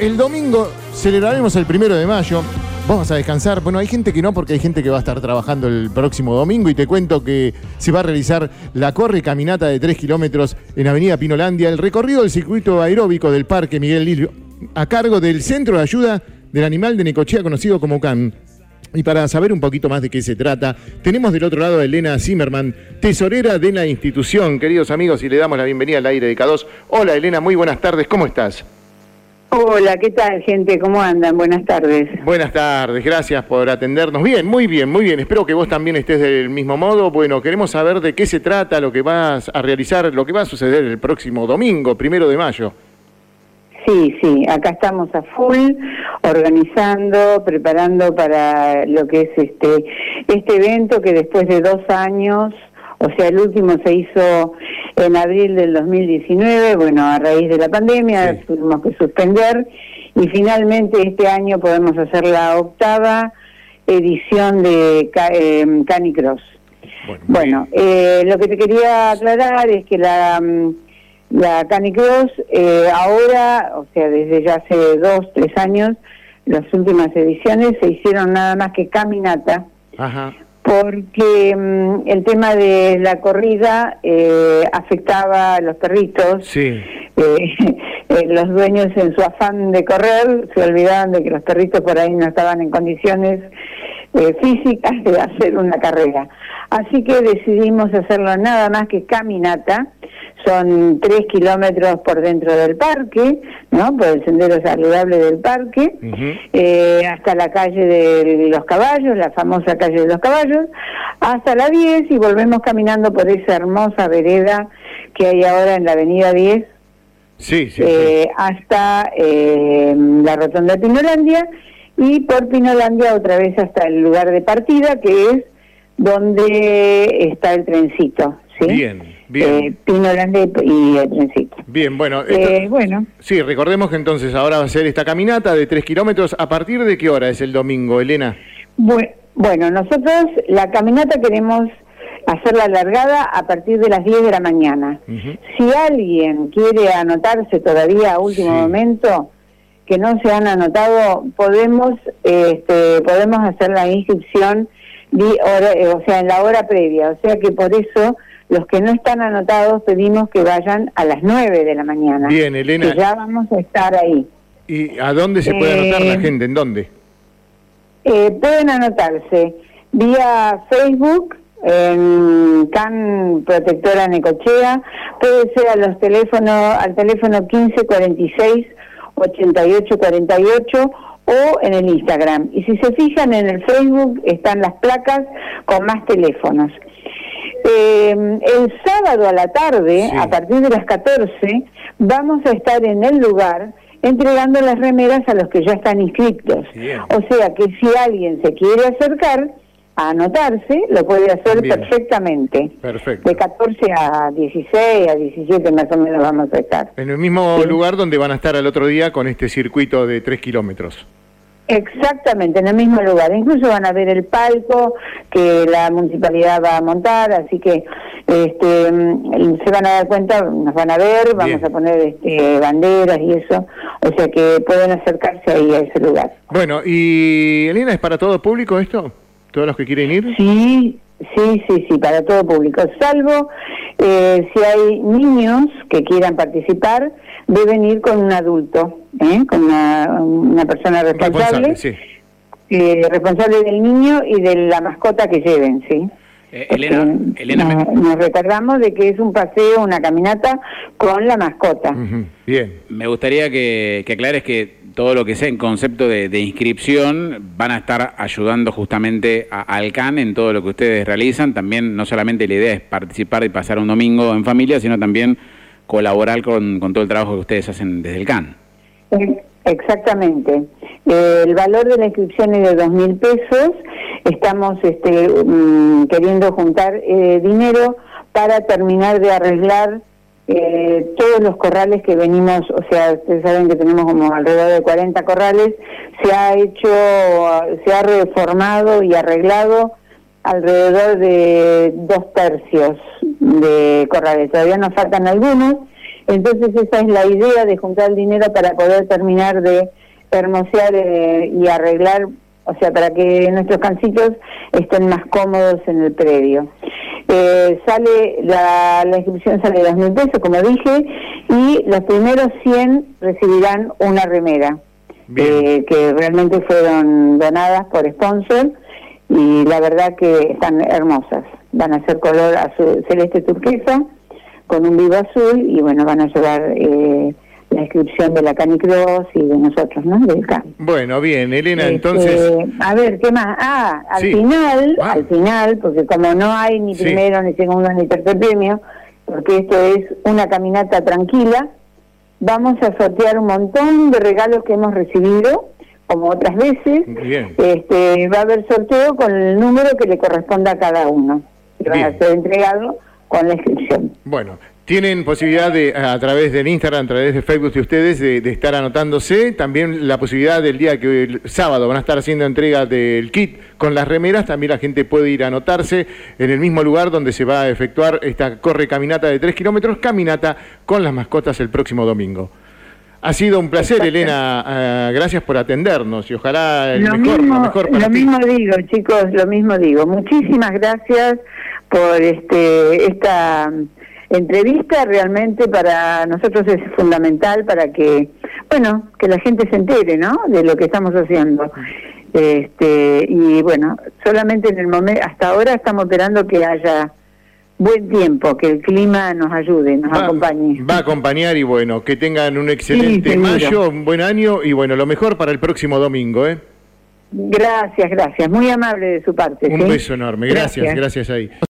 el domingo celebraremos el primero de mayo. Vamos a descansar. Bueno, hay gente que no, porque hay gente que va a estar trabajando el próximo domingo. Y te cuento que se va a realizar la corre caminata de 3 kilómetros en Avenida Pinolandia, el recorrido del circuito aeróbico del Parque Miguel Lilio, a cargo del Centro de Ayuda del Animal de Necochea, conocido como CAN. Y para saber un poquito más de qué se trata, tenemos del otro lado a Elena Zimmerman, tesorera de la institución, queridos amigos, y le damos la bienvenida al aire de K2. Hola Elena, muy buenas tardes, ¿cómo estás? Hola, ¿qué tal, gente? ¿Cómo andan? Buenas tardes. Buenas tardes, gracias por atendernos. Bien, muy bien, muy bien. Espero que vos también estés del mismo modo. Bueno, queremos saber de qué se trata, lo que vas a realizar, lo que va a suceder el próximo domingo, primero de mayo. Sí, sí, acá estamos a full, organizando, preparando para lo que es este, este evento que después de dos años, o sea, el último se hizo en abril del 2019, bueno, a raíz de la pandemia tuvimos que suspender y finalmente este año podemos hacer la octava edición de eh, Canicross. Bueno, eh, lo que te quería aclarar es que la, mm, la Canicross eh, ahora, o sea, desde ya hace dos, tres años, las últimas ediciones se hicieron nada más que caminata. Ajá porque mm, el tema de la corrida eh, afectaba a los perritos. Sí. Eh, eh, los dueños en su afán de correr se olvidaban de que los perritos por ahí no estaban en condiciones físicas de hacer una carrera. Así que decidimos hacerlo nada más que caminata son tres kilómetros por dentro del parque, ¿no? Por el sendero saludable del parque, eh, hasta la calle de los caballos, la famosa calle de los caballos, hasta la 10 y volvemos caminando por esa hermosa vereda que hay ahora en la avenida 10, sí, sí, eh, hasta eh, la rotonda de Pinolandia y por Pinolandia otra vez hasta el lugar de partida que es donde está el trencito. ¿sí? Bien. Bien. Eh, Pino Grande y el trencito. Bien, bueno, eh, bueno. Sí, recordemos que entonces ahora va a ser esta caminata de tres kilómetros. ¿A partir de qué hora es el domingo, Elena? Bueno, nosotros la caminata queremos hacerla alargada a partir de las 10 de la mañana. Si alguien quiere anotarse todavía a último momento, que no se han anotado, podemos, este, podemos hacer la inscripción eh, o sea, en la hora previa. O sea que por eso los que no están anotados pedimos que vayan a las 9 de la mañana. Bien, Elena. Que ya vamos a estar ahí. ¿Y a dónde se puede anotar la eh, gente? ¿En dónde? Eh, pueden anotarse vía Facebook, en CAN Protectora Necochea, puede ser a los teléfonos, al teléfono 1546 8848 o en el Instagram. Y si se fijan en el Facebook están las placas con más teléfonos. Eh, el sábado a la tarde, a partir de las 14, vamos a estar en el lugar entregando las remeras a los que ya están inscritos. O sea que si alguien se quiere acercar a anotarse, lo puede hacer perfectamente. Perfecto. De 14 a 16, a 17 más o menos vamos a estar. En el mismo lugar donde van a estar el otro día con este circuito de 3 kilómetros. Exactamente, en el mismo lugar. Incluso van a ver el palco que la municipalidad va a montar, así que este, mm, se van a dar cuenta, nos van a ver, vamos a poner este, banderas y eso, o sea que pueden acercarse ahí a ese lugar. Bueno, ¿y Elena, es para todo público esto? ¿Todos los que quieren ir? Sí, sí, sí, sí, para todo público, salvo eh, si hay niños que quieran participar, deben ir con un adulto, ¿eh? con una, persona responsable, eh, responsable, del niño y de la mascota que lleven, ¿sí? Eh, Elena, Elena nos, recordamos de que es un paseo, una caminata con la mascota. Bien. Me gustaría que, que, aclares que todo lo que sea en concepto de, inscripción van a estar ayudando justamente al CAN en todo lo que ustedes realizan. También no solamente la idea es participar y pasar un domingo en familia, sino también colaborar con, todo el trabajo que ustedes hacen desde el CAN. Exactamente. Eh, el valor de la inscripción es de dos mil pesos. Estamos este, mm, queriendo juntar eh, dinero para terminar de arreglar eh, todos los corrales que venimos, o sea, ustedes saben que tenemos como alrededor de 40 corrales, se ha hecho, se ha reformado y arreglado alrededor de dos tercios de corrales. Todavía nos faltan algunos. Entonces esa es la idea de juntar el dinero para poder terminar de hermosear eh, y arreglar, o sea, para que nuestros cancitos estén más cómodos en el predio. Eh, sale la, la inscripción sale de dos mil pesos, como dije, y los primeros 100 recibirán una remera, eh, que realmente fueron donadas por sponsor y la verdad que están hermosas. Van a ser color azul, celeste turquesa con un vivo azul y bueno, van a llevar eh, la inscripción de la Canicross y de nosotros, ¿no? Del CAN. Bueno, bien, Elena, este, entonces... A ver, ¿qué más? Ah, al final, ah. al final, porque como no hay ni primero, ni segundo, ni tercer premio, porque esto es una caminata tranquila, vamos a sortear un montón de regalos que hemos recibido, como otras veces. Bien. Este, va a haber sorteo con el número que le corresponda a cada uno. Que va a ser entregado con la inscripción. Bueno, tienen posibilidad de, a través del Instagram, a través de Facebook de ustedes, de, estar anotándose. También la posibilidad del día que el sábado van a estar haciendo entrega del kit con las remeras. También la gente puede ir a anotarse en el mismo lugar donde se va a efectuar esta corre caminata de 3 kilómetros, caminata con las mascotas el próximo domingo. Ha sido un placer, Elena. Ah, gracias por atendernos y ojalá el lo mejor, mismo, lo mejor Lo mismo digo, chicos, lo mismo digo. Muchísimas gracias por este esta entrevista realmente para nosotros es fundamental para que, bueno, que la gente se entere, ¿no? De lo que estamos haciendo. Este, y bueno, solamente en el momento, hasta ahora estamos esperando que haya buen tiempo, que el clima nos ayude, nos acompañe. Va a acompañar y bueno, que tengan un excelente mayo, un buen año y bueno, lo mejor para el próximo domingo, ¿eh? Gracias, gracias. Muy amable de su parte. Un beso enorme. Gracias, gracias, gracias ahí.